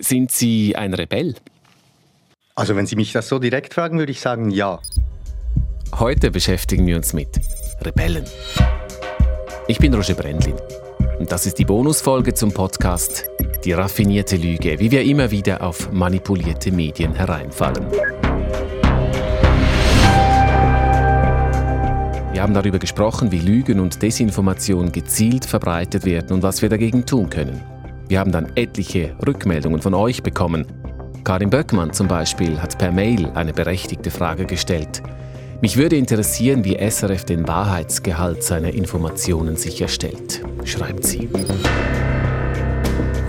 Sind Sie ein Rebell? Also wenn Sie mich das so direkt fragen, würde ich sagen ja. Heute beschäftigen wir uns mit Rebellen. Ich bin Roger Brendlin und das ist die Bonusfolge zum Podcast Die raffinierte Lüge, wie wir immer wieder auf manipulierte Medien hereinfallen. Wir haben darüber gesprochen, wie Lügen und Desinformation gezielt verbreitet werden und was wir dagegen tun können. Wir haben dann etliche Rückmeldungen von euch bekommen. Karin Böckmann zum Beispiel hat per Mail eine berechtigte Frage gestellt. Mich würde interessieren, wie SRF den Wahrheitsgehalt seiner Informationen sicherstellt, schreibt sie.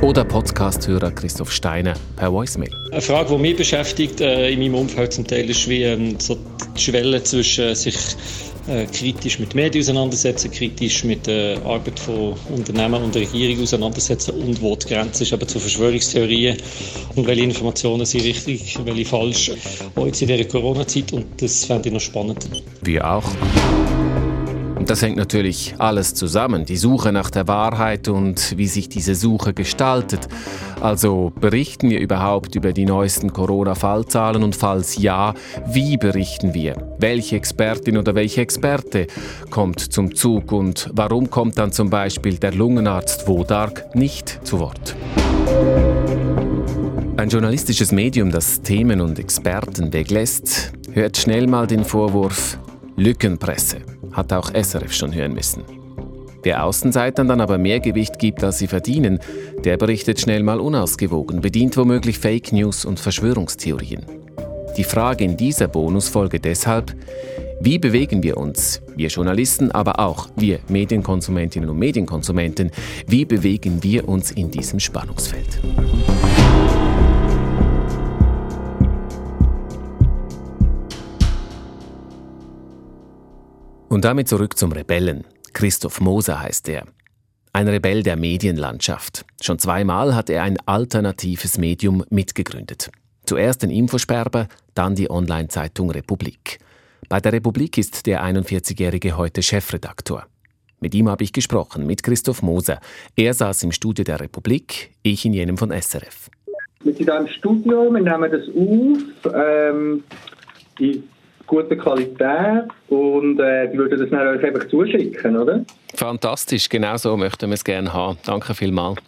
Oder Podcasthörer Christoph Steiner per Voicemail. Eine Frage, die mich beschäftigt äh, in meinem Umfeld zum Teil, ist wie ähm, so die Schwelle zwischen sich äh, kritisch mit Medien auseinandersetzen, kritisch mit der Arbeit von Unternehmen und Regierung auseinandersetzen und wo die Grenze ist eben zu Verschwörungstheorien und welche Informationen sind richtig, welche falsch, auch jetzt in dieser Corona-Zeit und das fände ich noch spannend. Wir auch. Das hängt natürlich alles zusammen, die Suche nach der Wahrheit und wie sich diese Suche gestaltet. Also berichten wir überhaupt über die neuesten Corona-Fallzahlen und falls ja, wie berichten wir? Welche Expertin oder welche Experte kommt zum Zug und warum kommt dann zum Beispiel der Lungenarzt Wodark nicht zu Wort? Ein journalistisches Medium, das Themen und Experten weglässt, hört schnell mal den Vorwurf Lückenpresse hat auch SRF schon hören müssen. Wer Außenseitern dann aber mehr Gewicht gibt, als sie verdienen, der berichtet schnell mal unausgewogen, bedient womöglich Fake News und Verschwörungstheorien. Die Frage in dieser Bonusfolge deshalb, wie bewegen wir uns, wir Journalisten, aber auch wir Medienkonsumentinnen und Medienkonsumenten, wie bewegen wir uns in diesem Spannungsfeld? Und damit zurück zum Rebellen. Christoph Moser heißt er. Ein Rebell der Medienlandschaft. Schon zweimal hat er ein alternatives Medium mitgegründet. Zuerst den Infosperber, dann die Online-Zeitung Republik. Bei der Republik ist der 41-Jährige heute Chefredaktor. Mit ihm habe ich gesprochen, mit Christoph Moser. Er saß im Studio der Republik, ich in jenem von SRF. Wir sind hier im Studio, wir nehmen das auf. Ähm, gute Qualität und äh, die würden das dann euch einfach zuschicken, oder? Fantastisch, genau so möchten wir es gerne haben. Danke vielmals.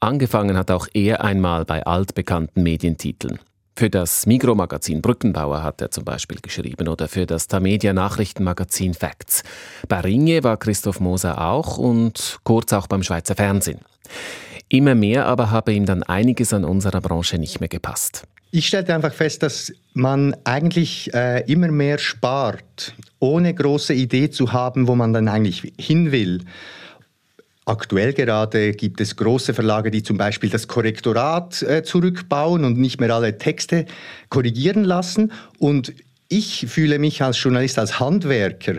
Angefangen hat auch er einmal bei altbekannten Medientiteln. Für das Mikromagazin Brückenbauer hat er zum Beispiel geschrieben oder für das Tamedia Nachrichtenmagazin Facts. Bei Ringe war Christoph Moser auch und kurz auch beim Schweizer Fernsehen. Immer mehr aber habe ihm dann einiges an unserer Branche nicht mehr gepasst. Ich stellte einfach fest, dass man eigentlich äh, immer mehr spart, ohne große Idee zu haben, wo man dann eigentlich hin will. Aktuell gerade gibt es große Verlage, die zum Beispiel das Korrektorat äh, zurückbauen und nicht mehr alle Texte korrigieren lassen. Und ich fühle mich als Journalist, als Handwerker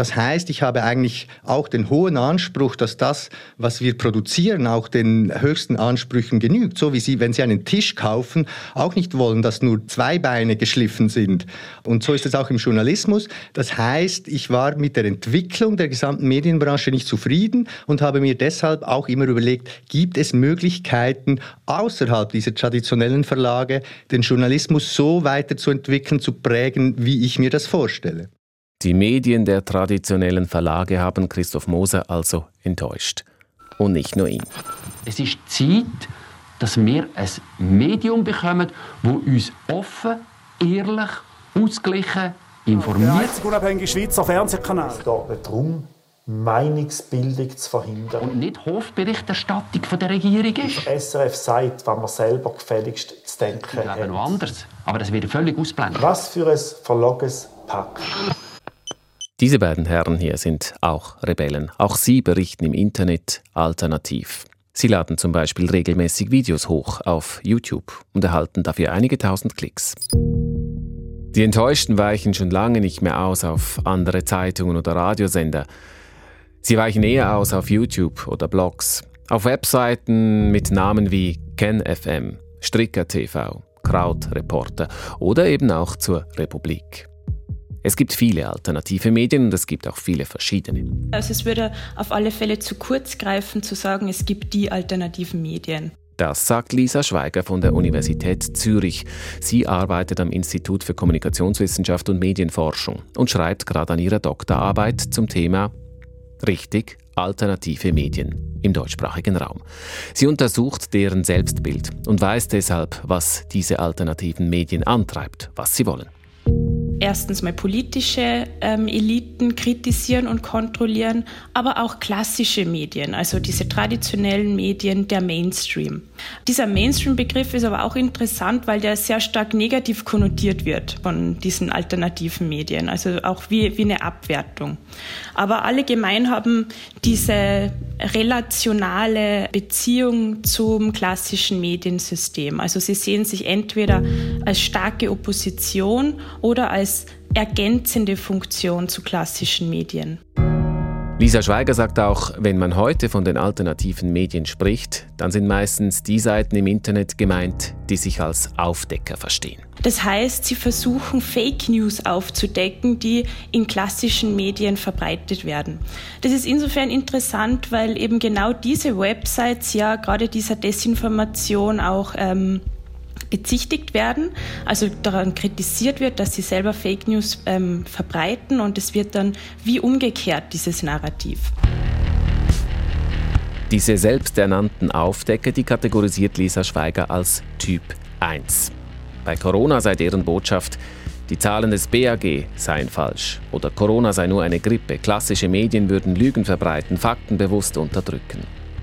das heißt, ich habe eigentlich auch den hohen Anspruch, dass das, was wir produzieren, auch den höchsten Ansprüchen genügt. So wie Sie, wenn Sie einen Tisch kaufen, auch nicht wollen, dass nur zwei Beine geschliffen sind. Und so ist es auch im Journalismus. Das heißt, ich war mit der Entwicklung der gesamten Medienbranche nicht zufrieden und habe mir deshalb auch immer überlegt, gibt es Möglichkeiten, außerhalb dieser traditionellen Verlage den Journalismus so weiterzuentwickeln, zu prägen, wie ich mir das vorstelle. Die Medien der traditionellen Verlage haben Christoph Moser also enttäuscht. Und nicht nur ihn. Es ist Zeit, dass wir ein Medium bekommen, das uns offen, ehrlich, ausgeglichen informiert. Der einzige unabhängige Schweizer Fernsehkanal. Es geht nicht darum, Meinungsbildung zu verhindern. Und nicht Hofberichterstattung von der Regierung ist. Das SRF sagt, was man selber gefälligst zu denken ich hat. noch anders. Aber das wird völlig ausblenden. Was für ein verlogenes Pack. Diese beiden Herren hier sind auch Rebellen. Auch sie berichten im Internet alternativ. Sie laden zum Beispiel regelmäßig Videos hoch auf YouTube und erhalten dafür einige tausend Klicks. Die Enttäuschten weichen schon lange nicht mehr aus auf andere Zeitungen oder Radiosender. Sie weichen eher aus auf YouTube oder Blogs, auf Webseiten mit Namen wie KenFM, Stricker TV, Krautreporter oder eben auch zur Republik. Es gibt viele alternative Medien und es gibt auch viele verschiedene. Also es würde auf alle Fälle zu kurz greifen, zu sagen, es gibt die alternativen Medien. Das sagt Lisa Schweiger von der Universität Zürich. Sie arbeitet am Institut für Kommunikationswissenschaft und Medienforschung und schreibt gerade an ihrer Doktorarbeit zum Thema Richtig, alternative Medien im deutschsprachigen Raum. Sie untersucht deren Selbstbild und weiß deshalb, was diese alternativen Medien antreibt, was sie wollen erstens mal politische ähm, Eliten kritisieren und kontrollieren, aber auch klassische Medien, also diese traditionellen Medien, der Mainstream. Dieser Mainstream-Begriff ist aber auch interessant, weil der sehr stark negativ konnotiert wird von diesen alternativen Medien, also auch wie, wie eine Abwertung. Aber alle gemein haben diese relationale Beziehung zum klassischen Mediensystem. Also sie sehen sich entweder als starke Opposition oder als ergänzende Funktion zu klassischen Medien. Lisa Schweiger sagt auch, wenn man heute von den alternativen Medien spricht, dann sind meistens die Seiten im Internet gemeint, die sich als Aufdecker verstehen. Das heißt, sie versuchen Fake News aufzudecken, die in klassischen Medien verbreitet werden. Das ist insofern interessant, weil eben genau diese Websites ja gerade dieser Desinformation auch ähm, bezichtigt werden, also daran kritisiert wird, dass sie selber Fake News ähm, verbreiten und es wird dann wie umgekehrt dieses Narrativ. Diese selbsternannten Aufdecker, die kategorisiert Lisa Schweiger als Typ 1. Bei Corona sei deren Botschaft, die Zahlen des BAG seien falsch oder Corona sei nur eine Grippe, klassische Medien würden Lügen verbreiten, Fakten bewusst unterdrücken.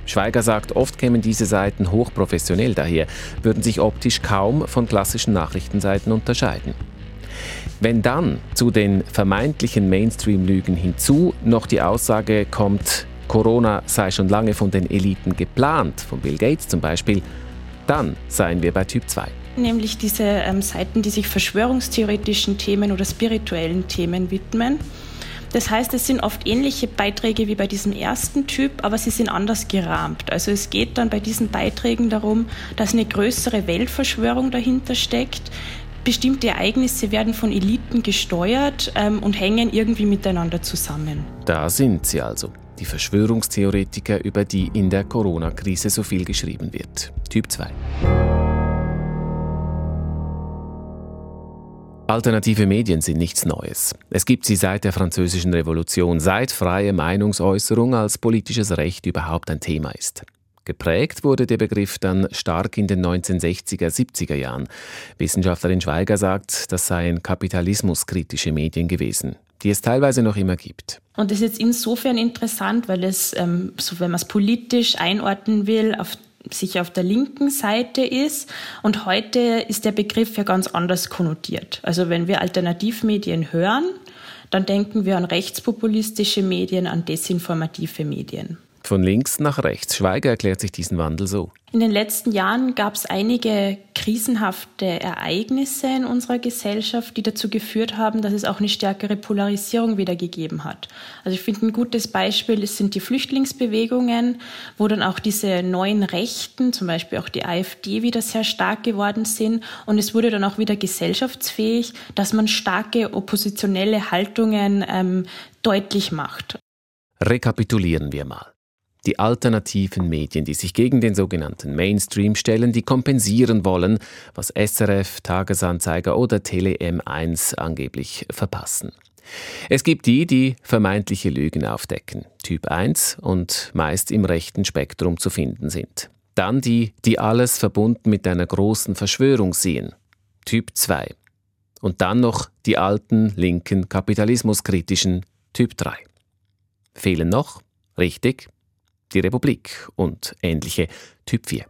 Schweiger sagt, oft kämen diese Seiten hochprofessionell daher, würden sich optisch kaum von klassischen Nachrichtenseiten unterscheiden. Wenn dann zu den vermeintlichen Mainstream-Lügen hinzu noch die Aussage kommt, Corona sei schon lange von den Eliten geplant, von Bill Gates zum Beispiel, dann seien wir bei Typ 2. Nämlich diese ähm, Seiten, die sich verschwörungstheoretischen Themen oder spirituellen Themen widmen. Das heißt, es sind oft ähnliche Beiträge wie bei diesem ersten Typ, aber sie sind anders gerahmt. Also es geht dann bei diesen Beiträgen darum, dass eine größere Weltverschwörung dahinter steckt. Bestimmte Ereignisse werden von Eliten gesteuert ähm, und hängen irgendwie miteinander zusammen. Da sind sie also, die Verschwörungstheoretiker, über die in der Corona-Krise so viel geschrieben wird. Typ 2. Alternative Medien sind nichts Neues. Es gibt sie seit der Französischen Revolution, seit freie Meinungsäußerung als politisches Recht überhaupt ein Thema ist. Geprägt wurde der Begriff dann stark in den 1960er, 70er Jahren. Wissenschaftlerin Schweiger sagt, das seien kapitalismuskritische Medien gewesen, die es teilweise noch immer gibt. Und das ist jetzt insofern interessant, weil es, ähm, so wenn man es politisch einordnen will, auf sich auf der linken Seite ist. Und heute ist der Begriff ja ganz anders konnotiert. Also wenn wir Alternativmedien hören, dann denken wir an rechtspopulistische Medien, an desinformative Medien. Von links nach rechts. Schweiger erklärt sich diesen Wandel so. In den letzten Jahren gab es einige krisenhafte Ereignisse in unserer Gesellschaft, die dazu geführt haben, dass es auch eine stärkere Polarisierung wieder gegeben hat. Also ich finde ein gutes Beispiel sind die Flüchtlingsbewegungen, wo dann auch diese neuen Rechten, zum Beispiel auch die AfD, wieder sehr stark geworden sind. Und es wurde dann auch wieder gesellschaftsfähig, dass man starke oppositionelle Haltungen ähm, deutlich macht. Rekapitulieren wir mal. Die alternativen Medien, die sich gegen den sogenannten Mainstream stellen, die kompensieren wollen, was SRF, Tagesanzeiger oder Tele M1 angeblich verpassen. Es gibt die, die vermeintliche Lügen aufdecken, Typ 1 und meist im rechten Spektrum zu finden sind. Dann die, die alles verbunden mit einer großen Verschwörung sehen, Typ 2. Und dann noch die alten linken kapitalismuskritischen Typ 3. Fehlen noch, richtig, die Republik und ähnliche Typ 4.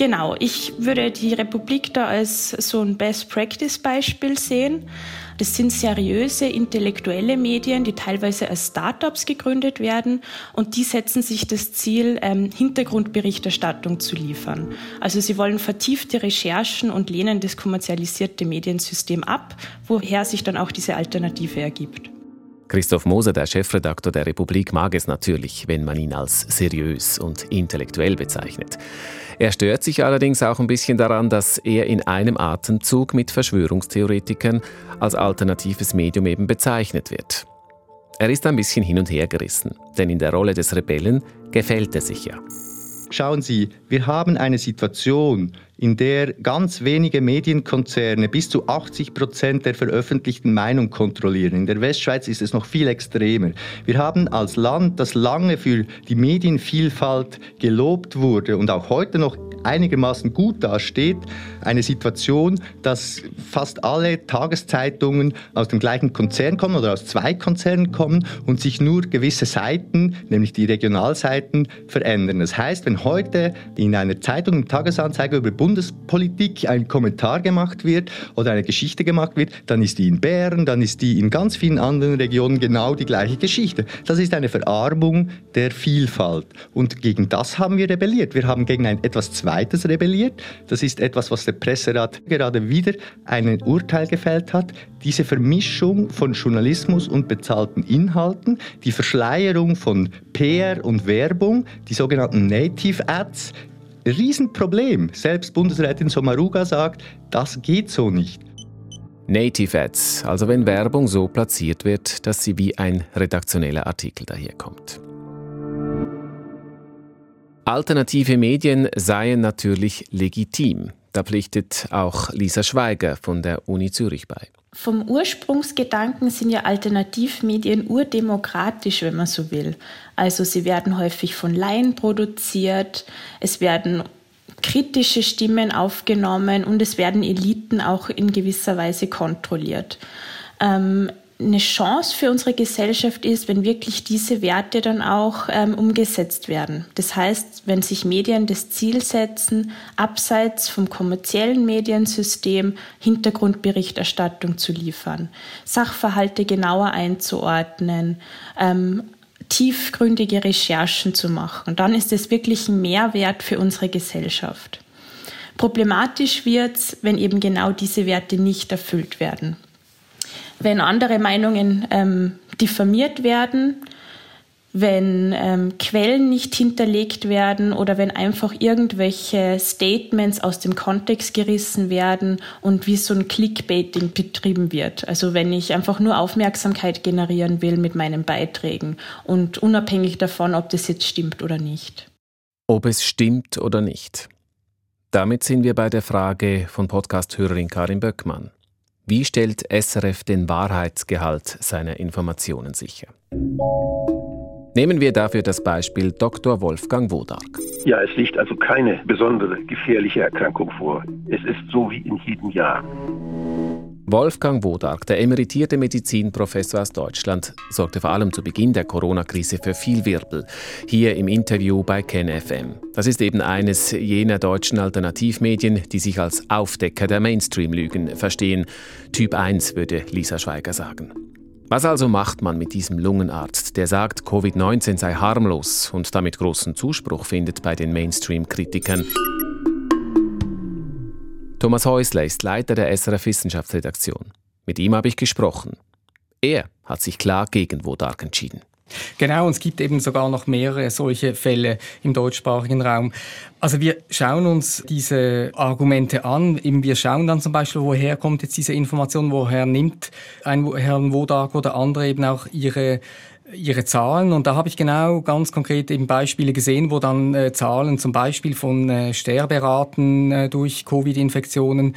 Genau, ich würde die Republik da als so ein Best-Practice-Beispiel sehen. Das sind seriöse intellektuelle Medien, die teilweise als Startups gegründet werden und die setzen sich das Ziel, ähm, Hintergrundberichterstattung zu liefern. Also sie wollen vertiefte Recherchen und lehnen das kommerzialisierte Mediensystem ab, woher sich dann auch diese Alternative ergibt. Christoph Moser, der Chefredaktor der Republik, mag es natürlich, wenn man ihn als seriös und intellektuell bezeichnet. Er stört sich allerdings auch ein bisschen daran, dass er in einem Atemzug mit Verschwörungstheoretikern als alternatives Medium eben bezeichnet wird. Er ist ein bisschen hin und her gerissen, denn in der Rolle des Rebellen gefällt er sich ja. Schauen Sie, wir haben eine Situation, in der ganz wenige Medienkonzerne bis zu 80 Prozent der veröffentlichten Meinung kontrollieren. In der Westschweiz ist es noch viel extremer. Wir haben als Land, das lange für die Medienvielfalt gelobt wurde und auch heute noch einigermaßen gut dasteht, eine Situation, dass fast alle Tageszeitungen aus dem gleichen Konzern kommen oder aus zwei Konzernen kommen und sich nur gewisse Seiten, nämlich die Regionalseiten, verändern. Das heißt, wenn heute in einer Zeitung, im Tagesanzeiger über Bundespolitik ein Kommentar gemacht wird oder eine Geschichte gemacht wird, dann ist die in Bern, dann ist die in ganz vielen anderen Regionen genau die gleiche Geschichte. Das ist eine Verarmung der Vielfalt. Und gegen das haben wir rebelliert. Wir haben gegen ein etwas Zweites rebelliert. Das ist etwas, was der Presserat gerade wieder ein Urteil gefällt hat. Diese Vermischung von Journalismus und bezahlten Inhalten, die Verschleierung von PR und Werbung, die sogenannten Native Ads, Riesenproblem. Selbst Bundesrätin Sommaruga sagt, das geht so nicht. Native Ads, also wenn Werbung so platziert wird, dass sie wie ein redaktioneller Artikel daherkommt. Alternative Medien seien natürlich legitim. Da pflichtet auch Lisa Schweiger von der Uni Zürich bei. Vom Ursprungsgedanken sind ja Alternativmedien urdemokratisch, wenn man so will. Also sie werden häufig von Laien produziert, es werden kritische Stimmen aufgenommen und es werden Eliten auch in gewisser Weise kontrolliert. Ähm, eine Chance für unsere Gesellschaft ist, wenn wirklich diese Werte dann auch ähm, umgesetzt werden. Das heißt, wenn sich Medien das Ziel setzen, abseits vom kommerziellen Mediensystem Hintergrundberichterstattung zu liefern, Sachverhalte genauer einzuordnen, ähm, tiefgründige Recherchen zu machen, dann ist es wirklich ein Mehrwert für unsere Gesellschaft. Problematisch wird es, wenn eben genau diese Werte nicht erfüllt werden wenn andere Meinungen ähm, diffamiert werden, wenn ähm, Quellen nicht hinterlegt werden oder wenn einfach irgendwelche Statements aus dem Kontext gerissen werden und wie so ein Clickbaiting betrieben wird. Also wenn ich einfach nur Aufmerksamkeit generieren will mit meinen Beiträgen und unabhängig davon, ob das jetzt stimmt oder nicht. Ob es stimmt oder nicht. Damit sind wir bei der Frage von Podcast-Hörerin Karin Böckmann. Wie stellt SRF den Wahrheitsgehalt seiner Informationen sicher? Nehmen wir dafür das Beispiel Dr. Wolfgang Wodark. Ja, es liegt also keine besondere gefährliche Erkrankung vor. Es ist so wie in jedem Jahr. Wolfgang Wodark, der emeritierte Medizinprofessor aus Deutschland, sorgte vor allem zu Beginn der Corona-Krise für viel Wirbel. Hier im Interview bei KenFM. Das ist eben eines jener deutschen Alternativmedien, die sich als Aufdecker der Mainstream-Lügen verstehen. Typ 1 würde Lisa Schweiger sagen. Was also macht man mit diesem Lungenarzt, der sagt, Covid-19 sei harmlos und damit großen Zuspruch findet bei den Mainstream-Kritikern? Thomas Häusler ist Leiter der SRF Wissenschaftsredaktion. Mit ihm habe ich gesprochen. Er hat sich klar gegen Wodark entschieden. Genau, und es gibt eben sogar noch mehrere solche Fälle im deutschsprachigen Raum. Also wir schauen uns diese Argumente an. Wir schauen dann zum Beispiel, woher kommt jetzt diese Information, woher nimmt ein Herrn Wodark oder andere eben auch ihre ihre Zahlen und da habe ich genau ganz konkret eben Beispiele gesehen, wo dann äh, Zahlen zum Beispiel von äh, Sterberaten äh, durch Covid-Infektionen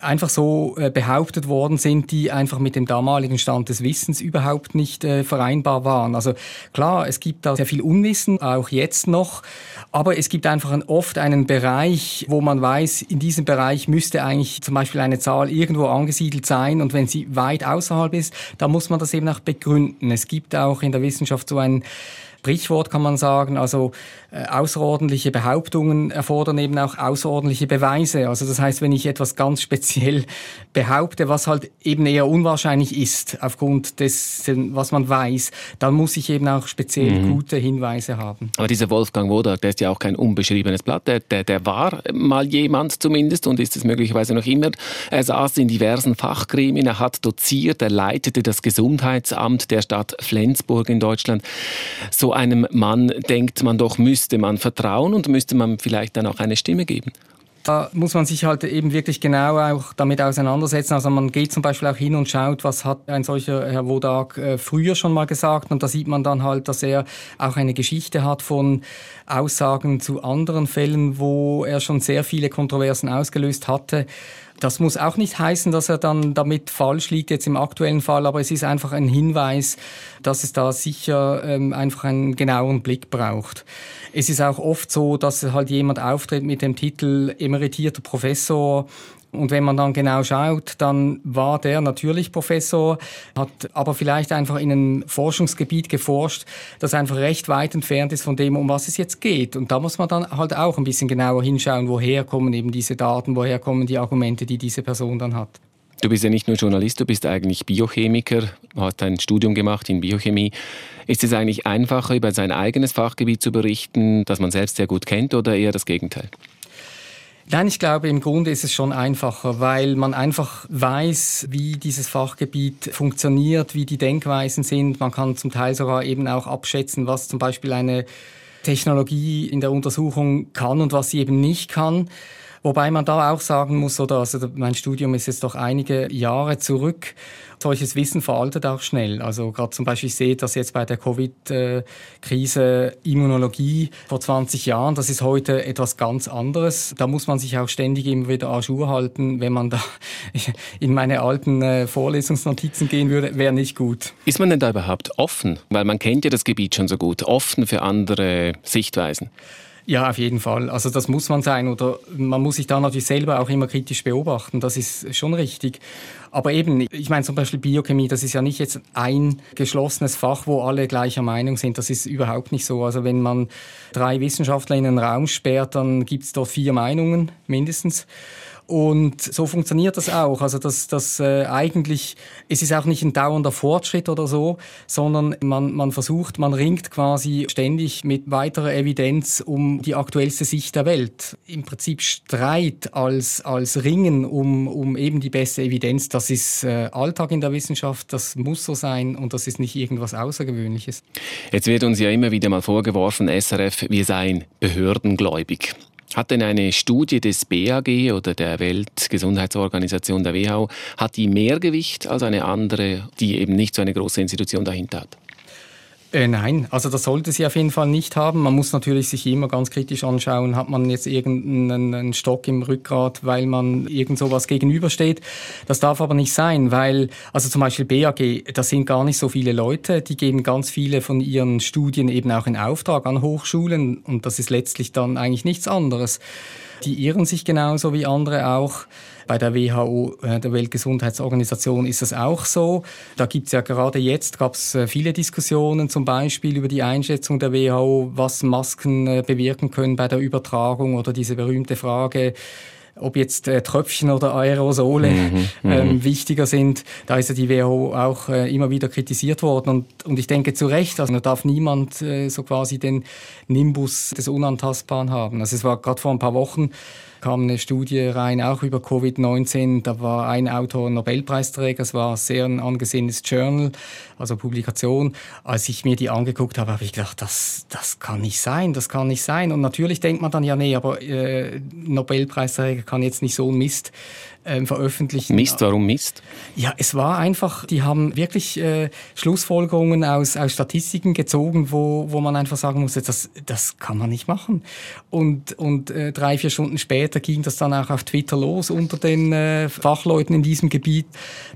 einfach so äh, behauptet worden sind, die einfach mit dem damaligen Stand des Wissens überhaupt nicht äh, vereinbar waren. Also klar, es gibt da sehr viel Unwissen, auch jetzt noch, aber es gibt einfach oft einen Bereich, wo man weiß, in diesem Bereich müsste eigentlich zum Beispiel eine Zahl irgendwo angesiedelt sein und wenn sie weit außerhalb ist, dann muss man das eben auch begründen. Es gibt auch in der Wissenschaft so ein Sprichwort kann man sagen. Also äh, außerordentliche Behauptungen erfordern eben auch außerordentliche Beweise. Also das heißt, wenn ich etwas ganz speziell behaupte, was halt eben eher unwahrscheinlich ist aufgrund dessen, was man weiß, dann muss ich eben auch speziell mhm. gute Hinweise haben. Aber dieser Wolfgang Wodak, der ist ja auch kein unbeschriebenes Blatt. Der, der, der war mal jemand zumindest und ist es möglicherweise noch immer. Er saß in diversen Fachgremien, er hat doziert, er leitete das Gesundheitsamt der Stadt Flensburg in Deutschland. So einem Mann denkt man doch, müsste man vertrauen und müsste man vielleicht dann auch eine Stimme geben. da muss man sich halt eben wirklich genau auch damit auseinandersetzen. Also man geht zum Beispiel auch hin und schaut, was hat ein solcher Herr Wodak äh, früher schon mal gesagt. Und da sieht man dann halt, dass er auch eine Geschichte hat von Aussagen zu anderen Fällen, wo er schon sehr viele Kontroversen ausgelöst hatte. Das muss auch nicht heißen, dass er dann damit falsch liegt jetzt im aktuellen Fall, aber es ist einfach ein Hinweis, dass es da sicher ähm, einfach einen genaueren Blick braucht. Es ist auch oft so, dass halt jemand auftritt mit dem Titel emeritierter Professor und wenn man dann genau schaut, dann war der natürlich Professor, hat aber vielleicht einfach in einem Forschungsgebiet geforscht, das einfach recht weit entfernt ist von dem, um was es jetzt geht. Und da muss man dann halt auch ein bisschen genauer hinschauen, woher kommen eben diese Daten, woher kommen die Argumente, die diese Person dann hat. Du bist ja nicht nur Journalist, du bist eigentlich Biochemiker, hast ein Studium gemacht in Biochemie. Ist es eigentlich einfacher, über sein eigenes Fachgebiet zu berichten, das man selbst sehr gut kennt, oder eher das Gegenteil? Nein, ich glaube, im Grunde ist es schon einfacher, weil man einfach weiß, wie dieses Fachgebiet funktioniert, wie die Denkweisen sind. Man kann zum Teil sogar eben auch abschätzen, was zum Beispiel eine Technologie in der Untersuchung kann und was sie eben nicht kann. Wobei man da auch sagen muss, oder also mein Studium ist jetzt doch einige Jahre zurück. Solches Wissen veraltet auch schnell. Also gerade zum Beispiel, ich sehe das jetzt bei der Covid-Krise Immunologie vor 20 Jahren, das ist heute etwas ganz anderes. Da muss man sich auch ständig immer wieder à jour halten. Wenn man da in meine alten äh, Vorlesungsnotizen gehen würde, wäre nicht gut. Ist man denn da überhaupt offen? Weil man kennt ja das Gebiet schon so gut. Offen für andere Sichtweisen? Ja, auf jeden Fall. Also das muss man sein oder man muss sich da natürlich selber auch immer kritisch beobachten. Das ist schon richtig. Aber eben, ich meine zum Beispiel Biochemie, das ist ja nicht jetzt ein geschlossenes Fach, wo alle gleicher Meinung sind. Das ist überhaupt nicht so. Also wenn man drei Wissenschaftler in einen Raum sperrt, dann gibt es dort vier Meinungen mindestens. Und so funktioniert das auch. Also das, das äh, eigentlich, es ist auch nicht ein dauernder Fortschritt oder so, sondern man, man versucht, man ringt quasi ständig mit weiterer Evidenz um die aktuellste Sicht der Welt. Im Prinzip Streit als, als Ringen um, um eben die beste Evidenz, das ist äh, Alltag in der Wissenschaft, das muss so sein und das ist nicht irgendwas Außergewöhnliches. Jetzt wird uns ja immer wieder mal vorgeworfen, SRF, wir seien behördengläubig. Hat denn eine Studie des BAG oder der Weltgesundheitsorganisation der WHO, hat die mehr Gewicht als eine andere, die eben nicht so eine große Institution dahinter hat? Äh, nein, also das sollte sie auf jeden Fall nicht haben. Man muss natürlich sich immer ganz kritisch anschauen, hat man jetzt irgendeinen Stock im Rückgrat, weil man irgend sowas gegenübersteht. Das darf aber nicht sein, weil, also zum Beispiel BAG, das sind gar nicht so viele Leute, die geben ganz viele von ihren Studien eben auch in Auftrag an Hochschulen und das ist letztlich dann eigentlich nichts anderes. Die irren sich genauso wie andere auch. Bei der WHO, äh, der Weltgesundheitsorganisation, ist das auch so. Da gibt es ja gerade jetzt gab's äh, viele Diskussionen, zum Beispiel über die Einschätzung der WHO, was Masken äh, bewirken können bei der Übertragung oder diese berühmte Frage, ob jetzt äh, Tröpfchen oder Aerosole mhm, mhm, ähm, wichtiger sind. Da ist ja die WHO auch äh, immer wieder kritisiert worden. Und, und ich denke zu Recht, also da darf niemand äh, so quasi den Nimbus des Unantastbaren haben. Also es war gerade vor ein paar Wochen kam eine Studie rein, auch über Covid-19. Da war ein Autor Nobelpreisträger, es war sehr angesehenes Journal, also Publikation. Als ich mir die angeguckt habe, habe ich gedacht, das, das kann nicht sein, das kann nicht sein. Und natürlich denkt man dann, ja, nee, aber äh, Nobelpreisträger kann jetzt nicht so ein Mist ähm, veröffentlichen. Mist, warum Mist? Ja, es war einfach, die haben wirklich äh, Schlussfolgerungen aus, aus Statistiken gezogen, wo, wo man einfach sagen musste, das, das kann man nicht machen. Und, und äh, drei, vier Stunden später ging das dann auch auf Twitter los unter den äh, Fachleuten in diesem Gebiet,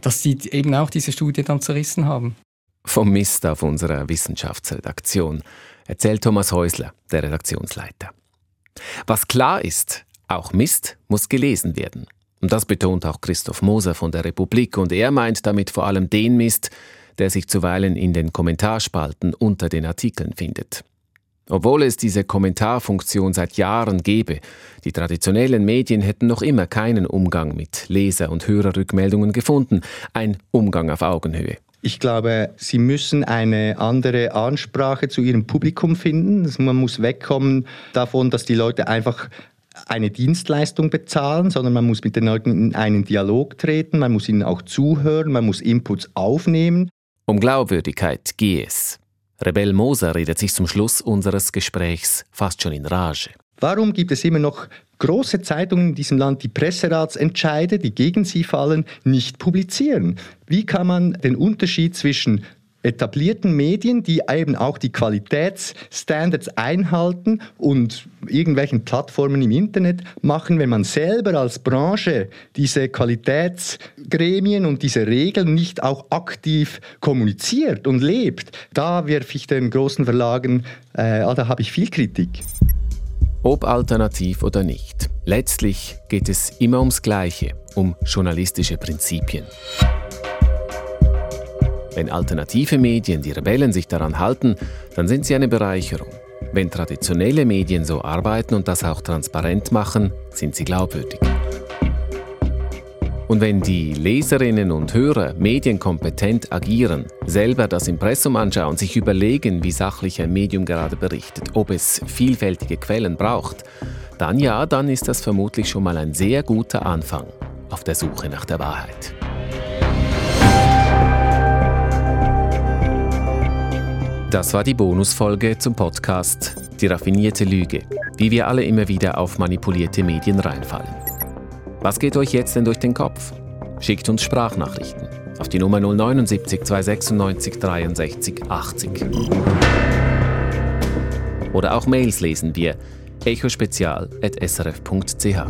dass die eben auch diese Studie dann zerrissen haben. Vom Mist auf unserer Wissenschaftsredaktion erzählt Thomas Häusler, der Redaktionsleiter. Was klar ist, auch Mist muss gelesen werden. Und das betont auch Christoph Moser von der Republik und er meint damit vor allem den Mist, der sich zuweilen in den Kommentarspalten unter den Artikeln findet. Obwohl es diese Kommentarfunktion seit Jahren gebe, die traditionellen Medien hätten noch immer keinen Umgang mit Leser- und Hörerrückmeldungen gefunden, ein Umgang auf Augenhöhe. Ich glaube, Sie müssen eine andere Ansprache zu Ihrem Publikum finden. Man muss wegkommen davon, dass die Leute einfach eine Dienstleistung bezahlen, sondern man muss mit den Leuten in einen Dialog treten, man muss ihnen auch zuhören, man muss Inputs aufnehmen. Um Glaubwürdigkeit gehe es. Rebell Moser redet sich zum Schluss unseres Gesprächs fast schon in Rage. Warum gibt es immer noch große Zeitungen in diesem Land, die Presseratsentscheide, die gegen sie fallen, nicht publizieren? Wie kann man den Unterschied zwischen etablierten Medien, die eben auch die Qualitätsstandards einhalten und irgendwelchen Plattformen im Internet machen, wenn man selber als Branche diese Qualitätsgremien und diese Regeln nicht auch aktiv kommuniziert und lebt. Da werfe ich den großen Verlagen, äh, da habe ich viel Kritik. Ob alternativ oder nicht, letztlich geht es immer ums Gleiche, um journalistische Prinzipien. Wenn alternative Medien, die Rebellen, sich daran halten, dann sind sie eine Bereicherung. Wenn traditionelle Medien so arbeiten und das auch transparent machen, sind sie glaubwürdig. Und wenn die Leserinnen und Hörer medienkompetent agieren, selber das Impressum anschauen, sich überlegen, wie sachlich ein Medium gerade berichtet, ob es vielfältige Quellen braucht, dann ja, dann ist das vermutlich schon mal ein sehr guter Anfang auf der Suche nach der Wahrheit. Das war die Bonusfolge zum Podcast Die raffinierte Lüge, wie wir alle immer wieder auf manipulierte Medien reinfallen. Was geht euch jetzt denn durch den Kopf? Schickt uns Sprachnachrichten auf die Nummer 079 296 63 80. Oder auch Mails lesen wir echospezial.srf.ch.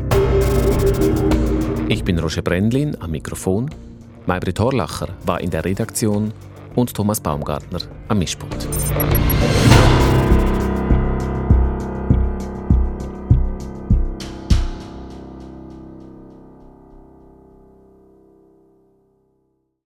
Ich bin Roger Brendlin am Mikrofon. Maybrit Horlacher war in der Redaktion und Thomas Baumgartner am Mischpult.